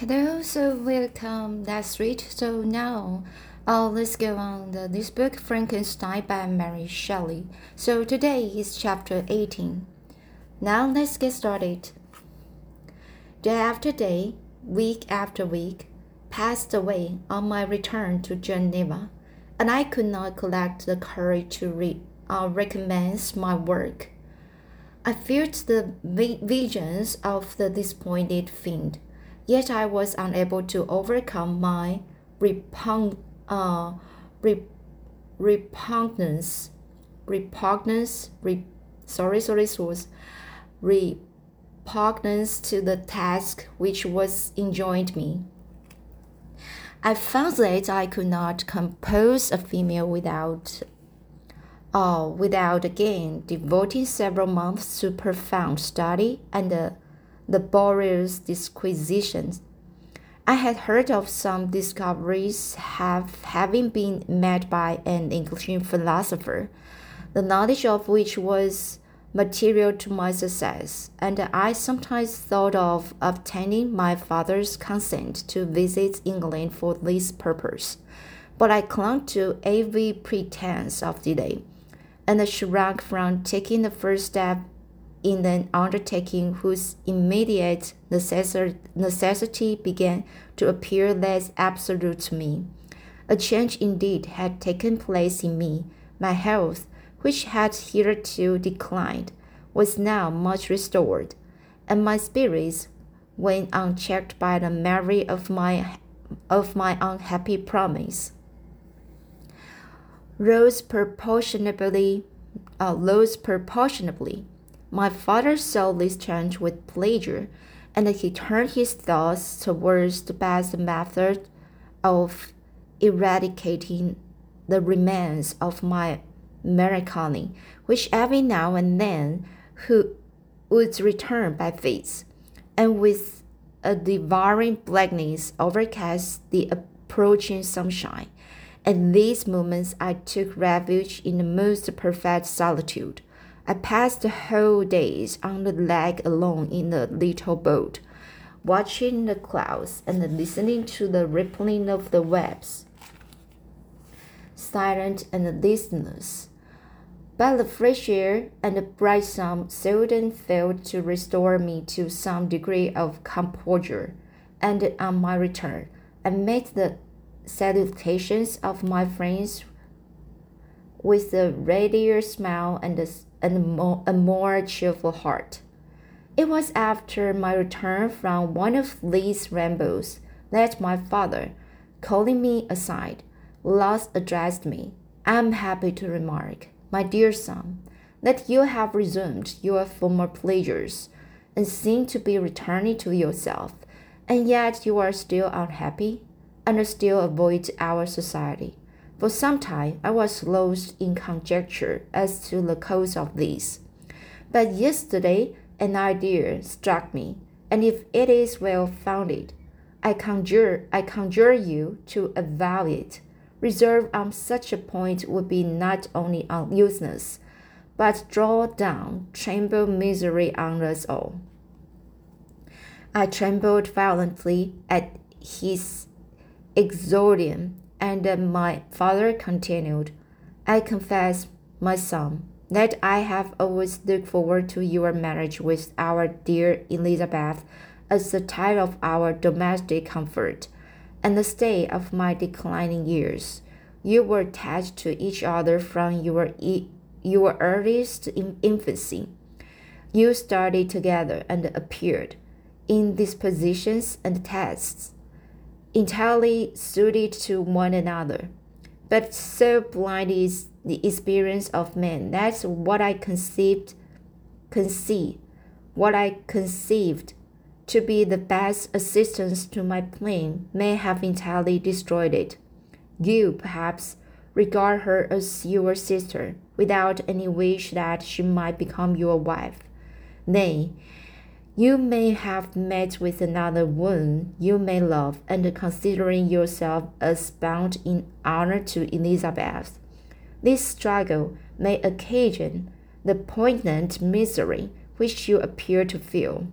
Hello, so welcome. That's it. So now, uh, let's go on the, this book, Frankenstein by Mary Shelley. So today is chapter 18. Now let's get started. Day after day, week after week, passed away on my return to Geneva, and I could not collect the courage to re- uh, recommence my work. I feared the visions of the disappointed fiend Yet I was unable to overcome my uh, repugnance, repugnance, re, sorry, sorry, source, repugnance to the task which was enjoined me. I found that I could not compose a female without uh, without again devoting several months to profound study and uh, laborious disquisitions. I had heard of some discoveries have having been made by an English philosopher, the knowledge of which was material to my success, and I sometimes thought of obtaining my father's consent to visit England for this purpose. But I clung to every pretense of delay, and shrunk from taking the first step in an undertaking whose immediate necessity began to appear less absolute to me. A change indeed had taken place in me. My health, which had hitherto declined, was now much restored, and my spirits, when unchecked by the memory of my of my unhappy promise, rose proportionably, uh, rose proportionably my father saw this change with pleasure, and he turned his thoughts towards the best method of eradicating the remains of my melancholy, which every now and then who would return by fits, and with a devouring blackness overcast the approaching sunshine. At these moments I took refuge in the most perfect solitude I passed whole days on the lake alone in the little boat, watching the clouds and listening to the rippling of the waves. Silent and listless, but the fresh air and the bright sun seldom failed to restore me to some degree of composure, and on my return, I met the salutations of my friends with a readier smile and a and more, a more cheerful heart. It was after my return from one of these rambles that my father, calling me aside, last addressed me. I am happy to remark, my dear son, that you have resumed your former pleasures and seem to be returning to yourself, and yet you are still unhappy and still avoid our society. For some time, I was lost in conjecture as to the cause of this. But yesterday, an idea struck me, and if it is well founded, I conjure, I conjure you to avow it. Reserve on such a point would be not only useless, but draw down, tremble misery on us all. I trembled violently at his exordium and my father continued, I confess, my son, that I have always looked forward to your marriage with our dear Elizabeth as the type of our domestic comfort and the stay of my declining years. You were attached to each other from your, e your earliest in infancy. You studied together and appeared in dispositions and tests entirely suited to one another. But so blind is the experience of man. That's what I conceived, conceive, what I conceived to be the best assistance to my plan may have entirely destroyed it. You, perhaps, regard her as your sister, without any wish that she might become your wife. Nay, you may have met with another woman you may love, and considering yourself as bound in honor to Elizabeth, this struggle may occasion the poignant misery which you appear to feel.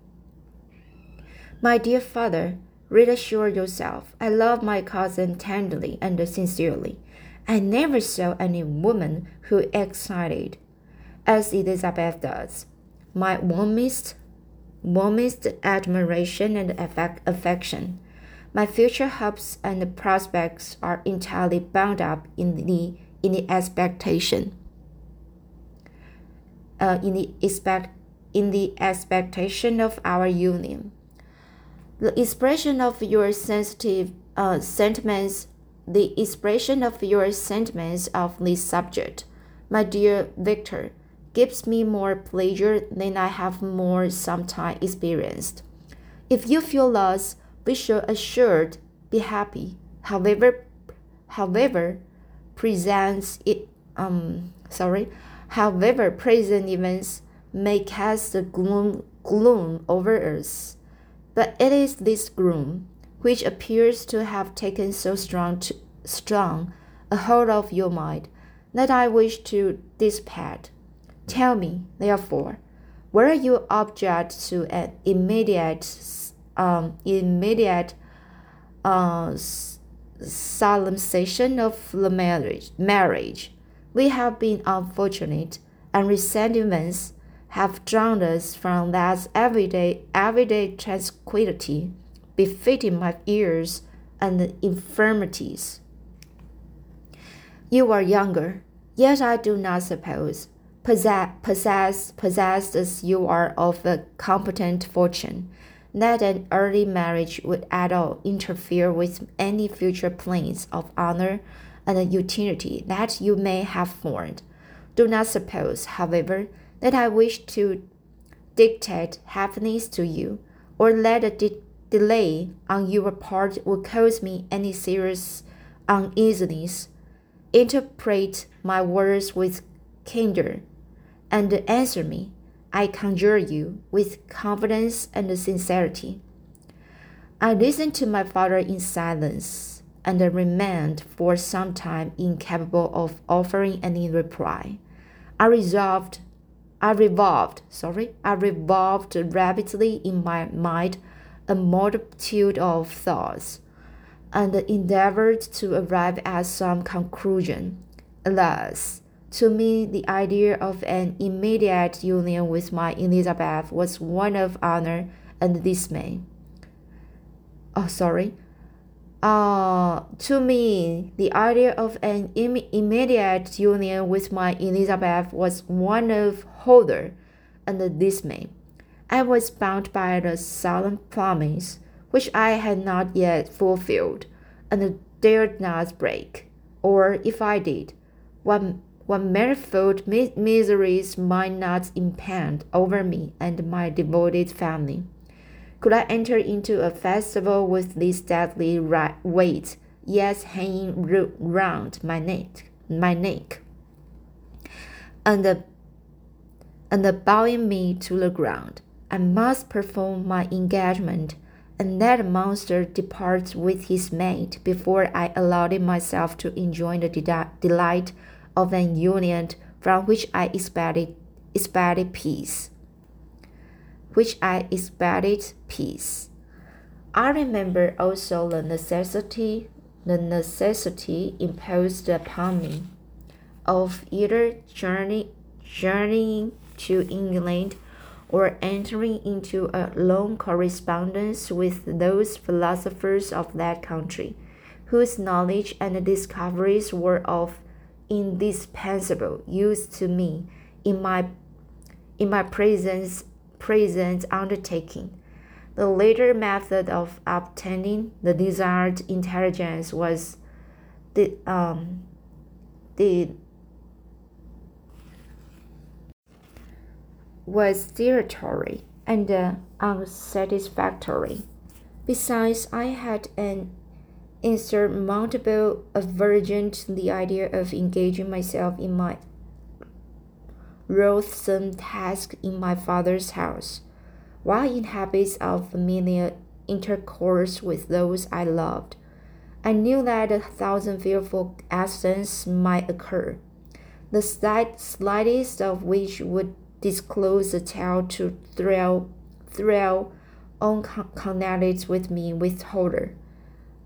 My dear father, Reassure yourself, I love my cousin tenderly and sincerely. I never saw any woman who excited as Elizabeth does. My warmest, warmest admiration and affection. My future hopes and prospects are entirely bound up in the in the expectation. Uh, in the expect in the expectation of our union. The expression of your sensitive uh, sentiments, the expression of your sentiments of this subject, my dear Victor, gives me more pleasure than I have more sometime experienced. If you feel lost, be sure assured, be happy. However, however, presents it um sorry, however present events may cast a gloom gloom over us. But it is this gloom which appears to have taken so strong to, strong a hold of your mind that I wish to dissipate. Tell me, therefore, whether you object to an immediate um, immediate uh, solemnization of the marriage. Marriage. We have been unfortunate, and recent events have drawn us from that everyday everyday tranquility befitting my years and infirmities. You are younger, yet I do not suppose, possess, possess, possessed as you are of a competent fortune, that an early marriage would at all interfere with any future plans of honor and utility that you may have formed. Do not suppose, however, that I wish to dictate happiness to you, or let a de delay on your part would cause me any serious uneasiness. Interpret my words with candor, and answer me, I conjure you, with confidence and sincerity. I listened to my father in silence, and remained for some time incapable of offering any reply. I resolved I revolved, sorry, I revolved rapidly in my mind a multitude of thoughts, and endeavored to arrive at some conclusion. Alas, to me, the idea of an immediate union with my Elizabeth was one of honor and dismay. Oh, sorry. Uh, to me, the idea of an Im immediate union with my Elizabeth was one of horror and dismay. I was bound by a solemn promise which I had not yet fulfilled, and dared not break. Or if I did, what, what manifold miseries might not impend over me and my devoted family. Could I enter into a festival with this deadly weight yet hanging round my neck, my neck, and the, and bowing me to the ground? I must perform my engagement and that monster departs with his mate before I allowed myself to enjoy the delight of an union from which I expected, expected peace which I expected peace. I remember also the necessity the necessity imposed upon me of either journey, journeying to England or entering into a long correspondence with those philosophers of that country, whose knowledge and discoveries were of indispensable use to me in my in my presence present undertaking. The later method of obtaining the desired intelligence was the, um, the was dilatory and uh, unsatisfactory. Besides, I had an insurmountable aversion to the idea of engaging myself in my loathsome task in my father's house, while in habits of familiar intercourse with those I loved. I knew that a thousand fearful accidents might occur, the slight, slightest of which would disclose the tale to thrill, thrill unconnected with me with horror.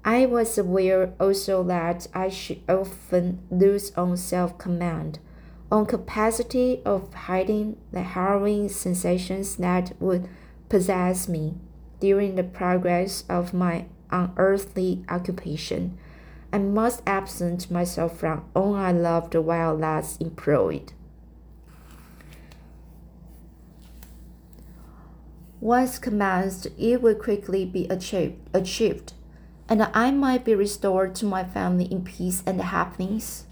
I was aware also that I should often lose on self command, on capacity of hiding the harrowing sensations that would possess me during the progress of my unearthly occupation. I must absent myself from all I loved while thus employed. Once commenced, it would quickly be achieved, achieved, and I might be restored to my family in peace and happiness.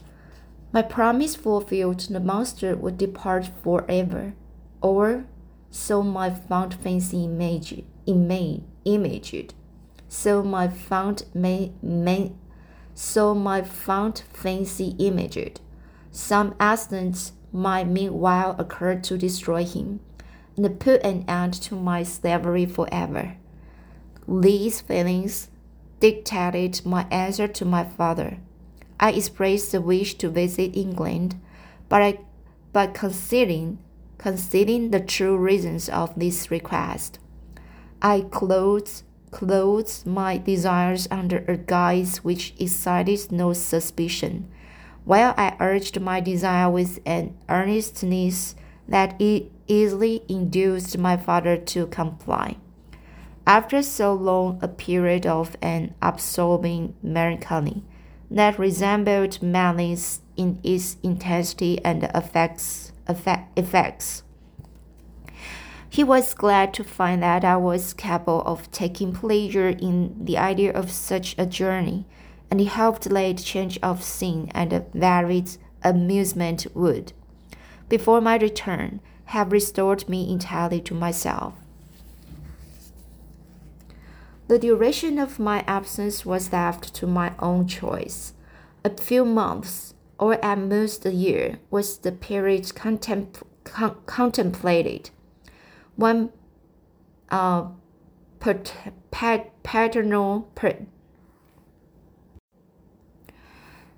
My promise fulfilled, the monster would depart forever, or so my fond fancy imaged. imaged. So my fond may, may, so my fond fancy imaged. Some accident might meanwhile occur to destroy him and put an end to my slavery forever. These feelings dictated my answer to my father. I expressed the wish to visit England, but I, but considering considering the true reasons of this request, I clothed clothed my desires under a guise which excited no suspicion, while I urged my desire with an earnestness that it easily induced my father to comply. After so long a period of an absorbing melancholy that resembled malice in its intensity and effects, effect, effects, he was glad to find that I was capable of taking pleasure in the idea of such a journey, and he hoped late change of scene and varied amusement would, before my return, have restored me entirely to myself. The duration of my absence was left to my own choice. A few months, or at most a year, was the period con- contemplated. One uh, pat- pat- paternal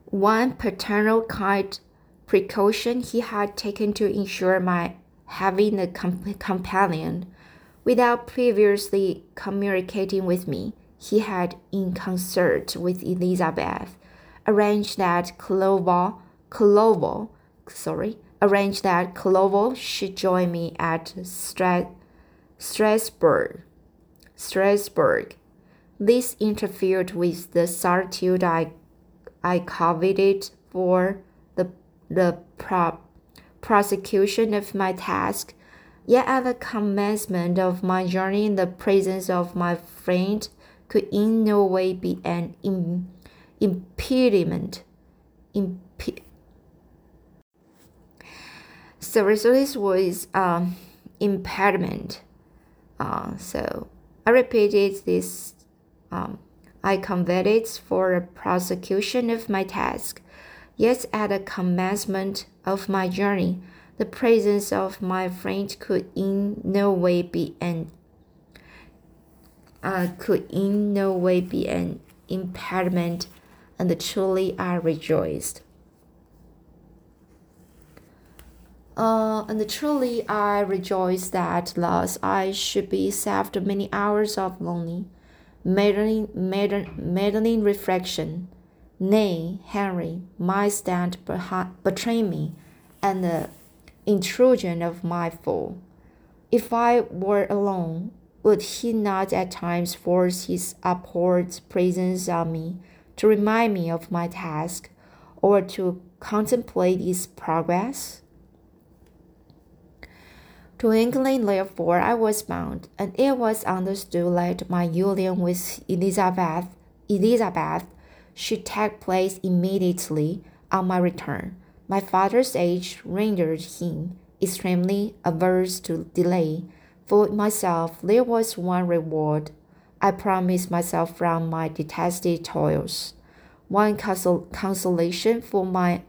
one paternal kind precaution he had taken to ensure my having a comp- companion without previously communicating with me. He had, in concert with Elizabeth, arranged that Clover, Clover, sorry, arranged that Clover should join me at Stra- Strasbourg. Strasbourg. This interfered with the solitude I, I coveted for the the prop prosecution of my task, yet at the commencement of my journey, the presence of my friend could in no way be an Im- impediment. Imp- so this was um, impediment. Uh, so I repeated this. Um, I convened for the prosecution of my task. Yet at the commencement of my journey, the presence of my friend could in no way be an uh, could in no way be an impediment, and truly I rejoiced. Uh, and truly I rejoiced that thus I should be saved many hours of lonely, maddening, maddening reflection Nay, Henry, my stand betray me, and the intrusion of my foe. If I were alone, would he not at times force his abhorred presence on me to remind me of my task, or to contemplate its progress? To England, therefore, I was bound, and it was understood that my union with Elizabeth, Elizabeth should take place immediately on my return. My father's age rendered him extremely averse to delay. For myself, there was one reward I promised myself from my detested toils, one consol- consolation for my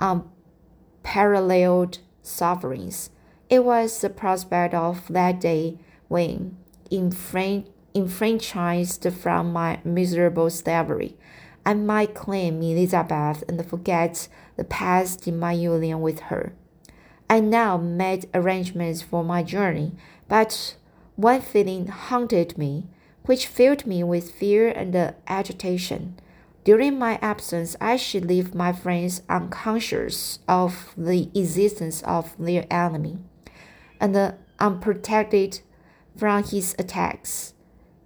unparalleled sufferings. It was the prospect of that day when, enfranchised from my miserable slavery. I might claim Elizabeth and forget the past in my union with her. I now made arrangements for my journey, but one feeling haunted me, which filled me with fear and agitation. During my absence, I should leave my friends unconscious of the existence of their enemy, and unprotected from his attacks.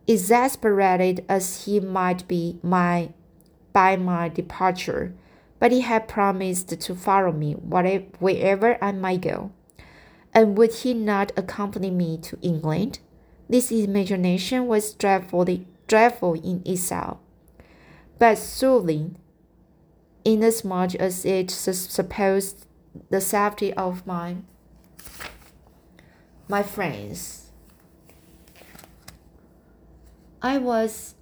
Exasperated as he might be my, by my departure, but he had promised to follow me wherever I might go. And would he not accompany me to England? This imagination was dreadfully dreadful in itself but soothing, inasmuch as it supposed the safety of my my friends. I was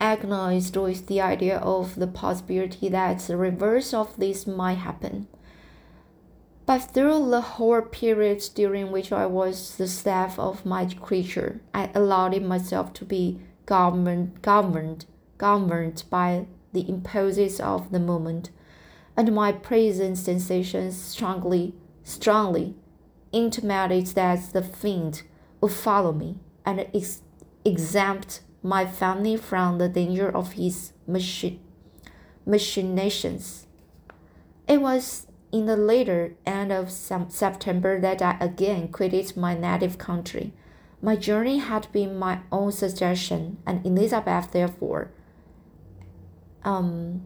agonized with the idea of the possibility that the reverse of this might happen. But through the whole period during which I was the staff of my creature, I allowed myself to be governed, governed governed by the impulses of the moment, and my present sensations strongly, strongly intimated that the fiend would follow me and ex exempt my family from the danger of his machi machinations. It was in the later end of September that I again quitted my native country. My journey had been my own suggestion, and Elizabeth, therefore, um,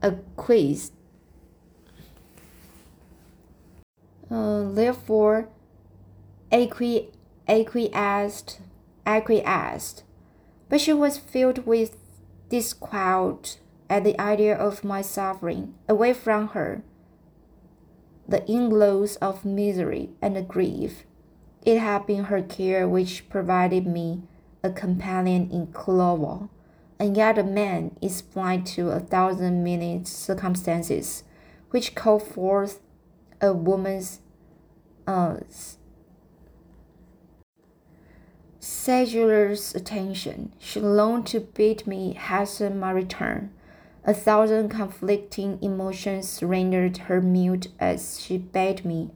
a quiz. Uh, therefore, acqui acquiesced, acquiesced, but she was filled with disquiet at the idea of my suffering away from her. The inglows of misery and grief. It had been her care which provided me a companion in Clover and yet a man is blind to a thousand minute circumstances which call forth a woman's uh, sedulous attention. She longed to bid me hasten my return. A thousand conflicting emotions rendered her mute as she bade me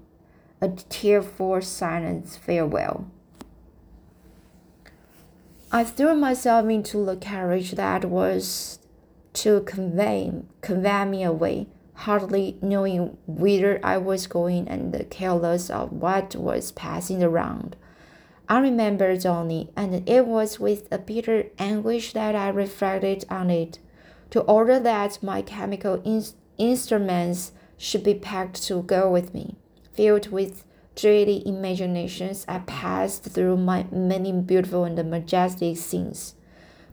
a tearful silent farewell. I threw myself into the carriage that was to convey convey me away, hardly knowing whither I was going and careless of what was passing around. I remembered only, and it was with a bitter anguish that I reflected on it, to order that my chemical in instruments should be packed to go with me, filled with dreary imaginations, I passed through my many beautiful and majestic scenes,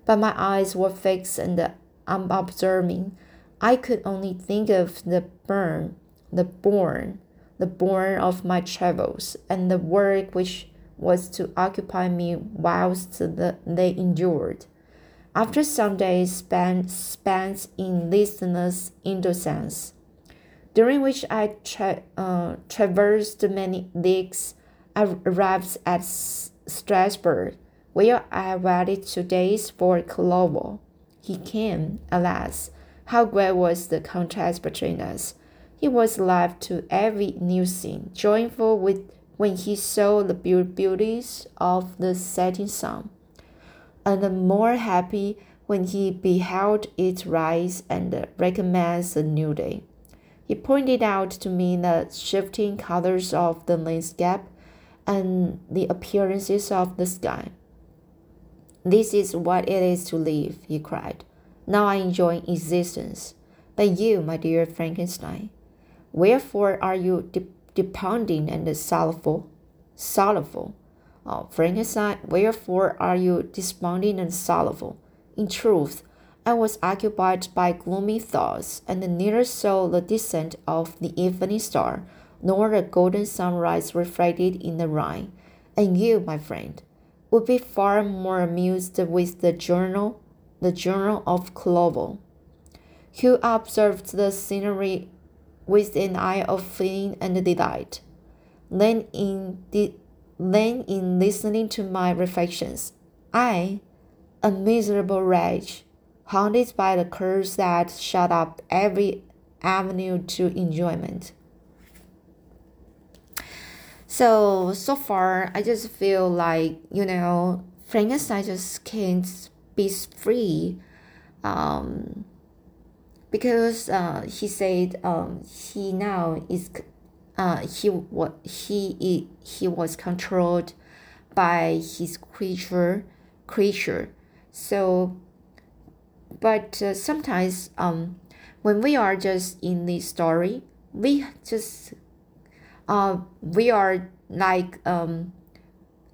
but my eyes were fixed and unobserving. I could only think of the burn, the bourne, the bourne of my travels, and the work which was to occupy me whilst the, they endured. After some days spent, spent in listless indolence, during which I tra uh, traversed many leagues. I arrived at Strasbourg, where I waited two days for Clover. He came, alas, how great was the contrast between us! He was alive to every new scene, joyful with when he saw the beauties of the setting sun, and more happy when he beheld it rise and recommence a new day. He pointed out to me the shifting colors of the landscape and the appearances of the sky. This is what it is to live, he cried. Now I enjoy existence. But you, my dear Frankenstein, wherefore are you desponding and sorrowful? Sorrowful. Oh, Frankenstein, wherefore are you desponding and sorrowful? In truth, I was occupied by gloomy thoughts, and neither saw the descent of the evening star, nor the golden sunrise reflected in the Rhine. And you, my friend, would be far more amused with the journal, the journal of Clover, who observed the scenery with an eye of feeling and delight, then in than in listening to my reflections. I, a miserable wretch, haunted by the curse that shut up every avenue to enjoyment. So so far, I just feel like you know Frankenstein just can't be free, um, because uh, he said um, he now is uh, he what he he was controlled by his creature creature. So but uh, sometimes um when we are just in the story we just uh we are like um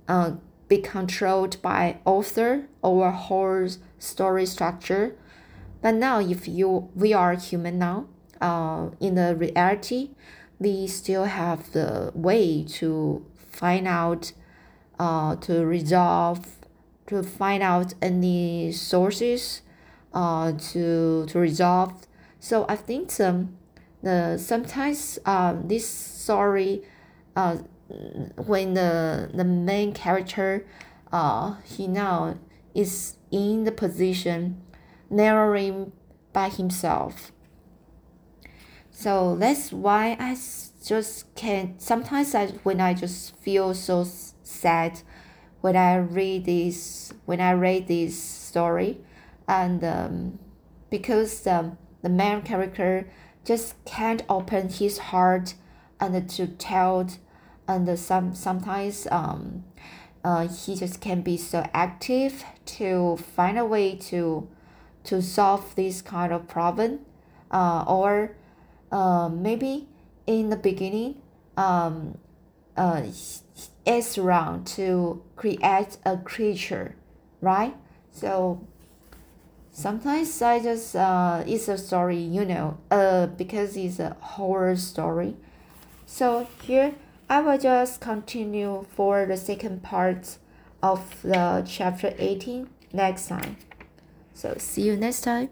uh be controlled by author or whole story structure but now if you we are human now uh in the reality we still have the way to find out uh to resolve to find out any sources uh, to to resolve. So I think um, the sometimes uh, this story uh, when the the main character uh, he now is in the position narrowing by himself. So that's why I just can't. Sometimes I when I just feel so sad when I read this when I read this story, and um, because um, the main character just can't open his heart and to tell, and some sometimes um, uh, he just can be so active to find a way to to solve this kind of problem, uh, or uh, maybe in the beginning um, uh, is wrong to create a creature, right? So sometimes I just uh, it's a story, you know, uh, because it's a horror story. So here I will just continue for the second part of the chapter 18 next time. So see you next time.